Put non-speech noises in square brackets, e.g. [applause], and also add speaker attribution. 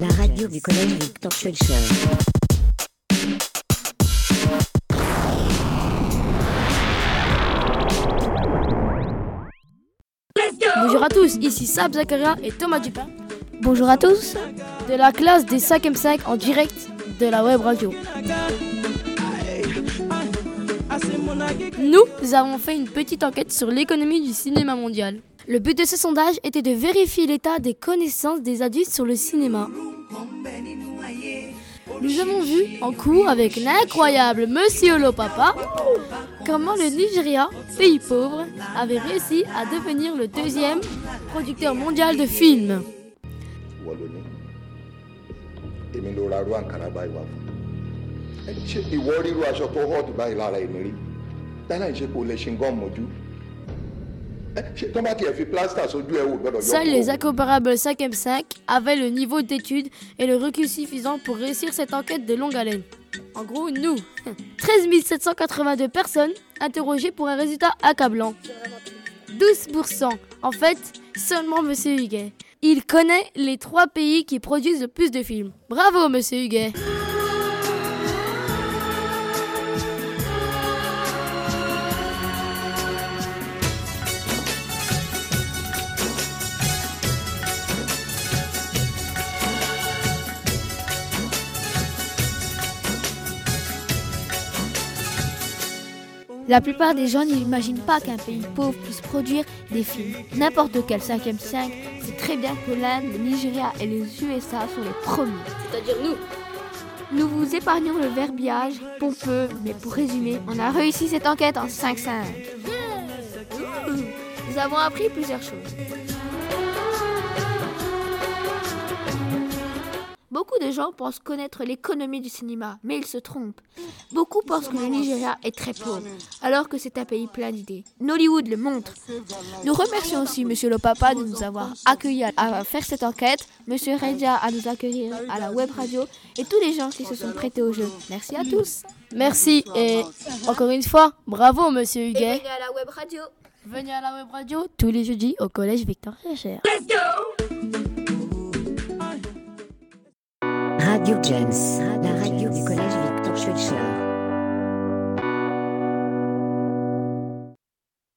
Speaker 1: la radio du collège Victor Schulcher.
Speaker 2: Bonjour à tous, ici Sab Zakaria et Thomas Dupin
Speaker 3: Bonjour à tous.
Speaker 2: de la classe des 5e 5 en direct de la web radio. Nous avons fait une petite enquête sur l'économie du cinéma mondial. Le but de ce sondage était de vérifier l'état des connaissances des adultes sur le cinéma. Nous avons vu en cours avec l'incroyable Monsieur Lopapa comment le Nigeria, pays pauvre, avait réussi à devenir le deuxième producteur mondial de films. Seuls les incomparables 5e 5 avaient le niveau d'études et le recul suffisant pour réussir cette enquête de longue haleine. En gros, nous, [laughs] 13 782 personnes interrogées pour un résultat accablant. 12%. En fait, seulement Monsieur Huguet. Il connaît les trois pays qui produisent le plus de films. Bravo, Monsieur Huguet.
Speaker 3: La plupart des gens n'imaginent pas qu'un pays pauvre puisse produire des films. N'importe quel 5e 5 sait très bien que l'Inde, le Nigeria et les USA sont les premiers.
Speaker 2: C'est-à-dire nous.
Speaker 3: Nous vous épargnons le verbiage pompeux, mais pour résumer, on a réussi cette enquête en 5-5. Nous avons appris plusieurs choses. Beaucoup de gens pensent connaître l'économie du cinéma, mais ils se trompent. Beaucoup pensent que le Nigeria est très pauvre, alors que c'est un pays plein d'idées. Nollywood le montre. Nous remercions aussi Monsieur le Papa de nous avoir accueillis à- faire cette enquête, Monsieur Redia à nous accueillir à la web radio et tous les gens qui se sont prêtés au jeu. Merci à tous.
Speaker 2: Merci et encore une fois, bravo, Monsieur Huguet.
Speaker 3: à la web radio.
Speaker 2: Venez à la web radio tous les jeudis au collège Victor Schœcher.
Speaker 1: Radio James, la radio du collège Victor Schulcher.